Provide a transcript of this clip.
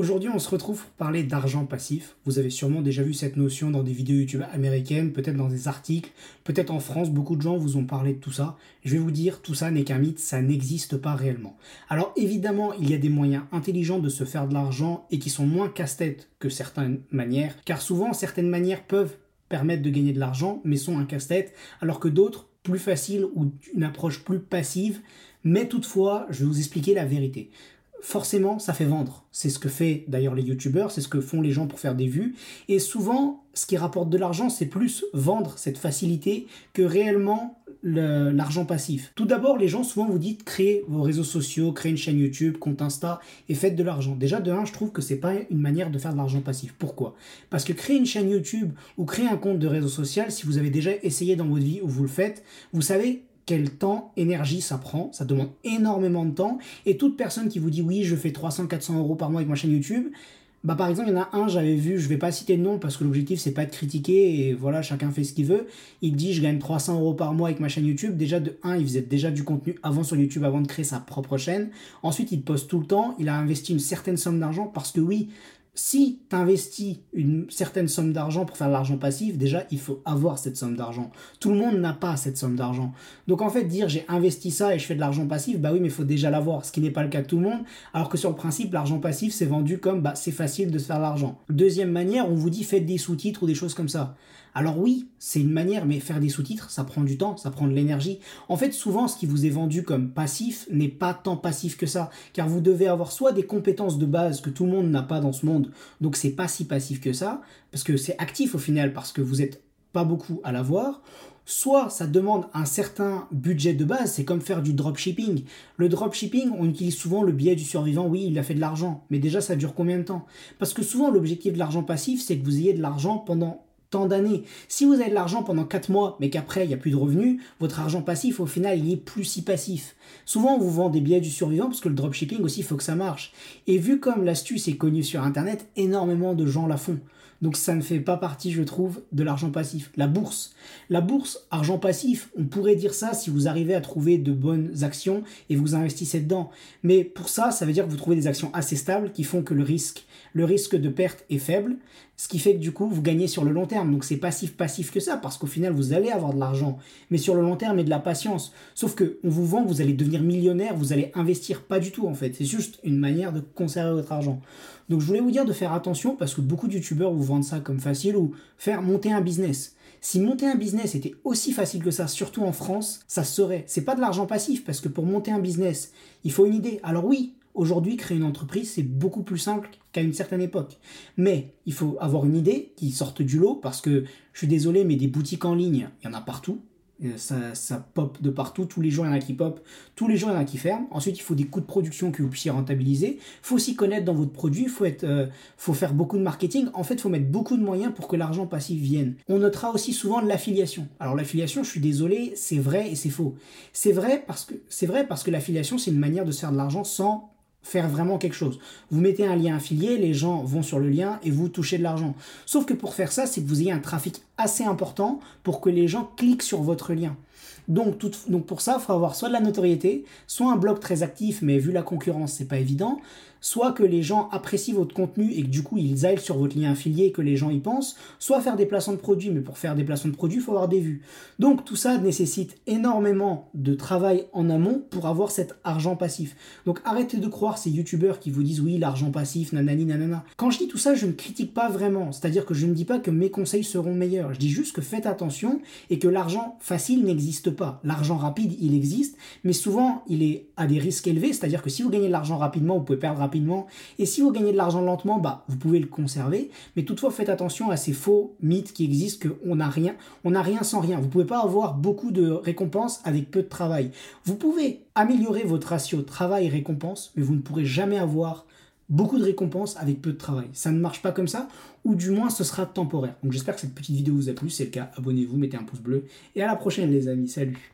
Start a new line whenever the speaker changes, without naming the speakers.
Aujourd'hui, on se retrouve pour parler d'argent passif. Vous avez sûrement déjà vu cette notion dans des vidéos YouTube américaines, peut-être dans des articles, peut-être en France, beaucoup de gens vous ont parlé de tout ça. Je vais vous dire, tout ça n'est qu'un mythe, ça n'existe pas réellement. Alors évidemment, il y a des moyens intelligents de se faire de l'argent et qui sont moins casse-tête que certaines manières, car souvent certaines manières peuvent permettre de gagner de l'argent, mais sont un casse-tête, alors que d'autres, plus faciles ou une approche plus passive, mais toutefois, je vais vous expliquer la vérité forcément, ça fait vendre. C'est ce que fait d'ailleurs les youtubeurs, c'est ce que font les gens pour faire des vues. Et souvent, ce qui rapporte de l'argent, c'est plus vendre cette facilité que réellement l'argent passif. Tout d'abord, les gens souvent vous disent créez vos réseaux sociaux, créez une chaîne YouTube, compte Insta et faites de l'argent. Déjà, de un, je trouve que c'est pas une manière de faire de l'argent passif. Pourquoi? Parce que créer une chaîne YouTube ou créer un compte de réseau social, si vous avez déjà essayé dans votre vie ou vous le faites, vous savez quel temps, énergie ça prend. Ça demande énormément de temps. Et toute personne qui vous dit oui, je fais 300-400 euros par mois avec ma chaîne YouTube, bah par exemple, il y en a un, j'avais vu, je vais pas citer de nom parce que l'objectif c'est pas de critiquer et voilà, chacun fait ce qu'il veut. Il dit je gagne 300 euros par mois avec ma chaîne YouTube. Déjà de 1, il faisait déjà du contenu avant sur YouTube avant de créer sa propre chaîne. Ensuite, il poste tout le temps. Il a investi une certaine somme d'argent parce que oui, si tu investis une certaine somme d'argent pour faire de l'argent passif, déjà, il faut avoir cette somme d'argent. Tout le monde n'a pas cette somme d'argent. Donc en fait, dire j'ai investi ça et je fais de l'argent passif, bah oui, mais il faut déjà l'avoir, ce qui n'est pas le cas de tout le monde. Alors que sur le principe, l'argent passif, c'est vendu comme bah, c'est facile de se faire de l'argent. Deuxième manière, on vous dit faites des sous-titres ou des choses comme ça. Alors oui, c'est une manière, mais faire des sous-titres, ça prend du temps, ça prend de l'énergie. En fait, souvent, ce qui vous est vendu comme passif n'est pas tant passif que ça, car vous devez avoir soit des compétences de base que tout le monde n'a pas dans ce monde, donc c'est pas si passif que ça, parce que c'est actif au final, parce que vous n'êtes pas beaucoup à l'avoir, soit ça demande un certain budget de base, c'est comme faire du dropshipping. Le dropshipping, on utilise souvent le biais du survivant, oui, il a fait de l'argent, mais déjà ça dure combien de temps? Parce que souvent l'objectif de l'argent passif, c'est que vous ayez de l'argent pendant tant d'années. Si vous avez de l'argent pendant 4 mois, mais qu'après il n'y a plus de revenus, votre argent passif, au final, il est plus si passif. Souvent, on vous vend des billets du survivant parce que le dropshipping aussi, il faut que ça marche. Et vu comme l'astuce est connue sur Internet, énormément de gens la font. Donc ça ne fait pas partie, je trouve, de l'argent passif. La bourse. La bourse, argent passif, on pourrait dire ça si vous arrivez à trouver de bonnes actions et vous investissez dedans. Mais pour ça, ça veut dire que vous trouvez des actions assez stables qui font que le risque, le risque de perte est faible, ce qui fait que du coup, vous gagnez sur le long terme. Donc c'est passif passif que ça parce qu'au final, vous allez avoir de l'argent, mais sur le long terme et de la patience. Sauf que on vous vend, vous allez devenir millionnaire, vous allez investir pas du tout en fait. C'est juste une manière de conserver votre argent. Donc je voulais vous dire de faire attention parce que beaucoup de youtubeurs vous ça comme facile ou faire monter un business. Si monter un business était aussi facile que ça, surtout en France, ça serait. C'est pas de l'argent passif parce que pour monter un business, il faut une idée. Alors oui, aujourd'hui, créer une entreprise, c'est beaucoup plus simple qu'à une certaine époque. Mais il faut avoir une idée qui sorte du lot parce que je suis désolé, mais des boutiques en ligne, il y en a partout. Ça, ça, pop de partout, tous les jours il y en a qui pop, tous les jours il y en a qui ferment. Ensuite, il faut des coûts de production que vous puissiez rentabiliser. Il faut aussi connaître dans votre produit, il faut, euh, faut faire beaucoup de marketing. En fait, il faut mettre beaucoup de moyens pour que l'argent passif vienne. On notera aussi souvent l'affiliation. Alors l'affiliation, je suis désolé, c'est vrai et c'est faux. C'est vrai parce que vrai parce que l'affiliation, c'est une manière de se faire de l'argent sans faire vraiment quelque chose. Vous mettez un lien affilié, les gens vont sur le lien et vous touchez de l'argent. Sauf que pour faire ça, c'est que vous ayez un trafic assez important pour que les gens cliquent sur votre lien. Donc, donc pour ça, il faut avoir soit de la notoriété, soit un blog très actif, mais vu la concurrence, c'est pas évident, soit que les gens apprécient votre contenu et que du coup ils aillent sur votre lien affilié et que les gens y pensent, soit faire des placements de produits, mais pour faire des placements de produits, il faut avoir des vues. Donc tout ça nécessite énormément de travail en amont pour avoir cet argent passif. Donc arrêtez de croire ces youtubeurs qui vous disent oui, l'argent passif, nanani, nanana. Quand je dis tout ça, je ne critique pas vraiment, c'est-à-dire que je ne dis pas que mes conseils seront meilleurs, je dis juste que faites attention et que l'argent facile n'existe pas L'argent rapide, il existe, mais souvent, il est à des risques élevés, c'est-à-dire que si vous gagnez de l'argent rapidement, vous pouvez perdre rapidement, et si vous gagnez de l'argent lentement, bah, vous pouvez le conserver, mais toutefois, faites attention à ces faux mythes qui existent, qu'on n'a rien, on n'a rien sans rien. Vous pouvez pas avoir beaucoup de récompenses avec peu de travail. Vous pouvez améliorer votre ratio travail-récompense, mais vous ne pourrez jamais avoir beaucoup de récompenses avec peu de travail. Ça ne marche pas comme ça, ou du moins ce sera temporaire. Donc j'espère que cette petite vidéo vous a plu, c'est le cas, abonnez-vous, mettez un pouce bleu, et à la prochaine les amis, salut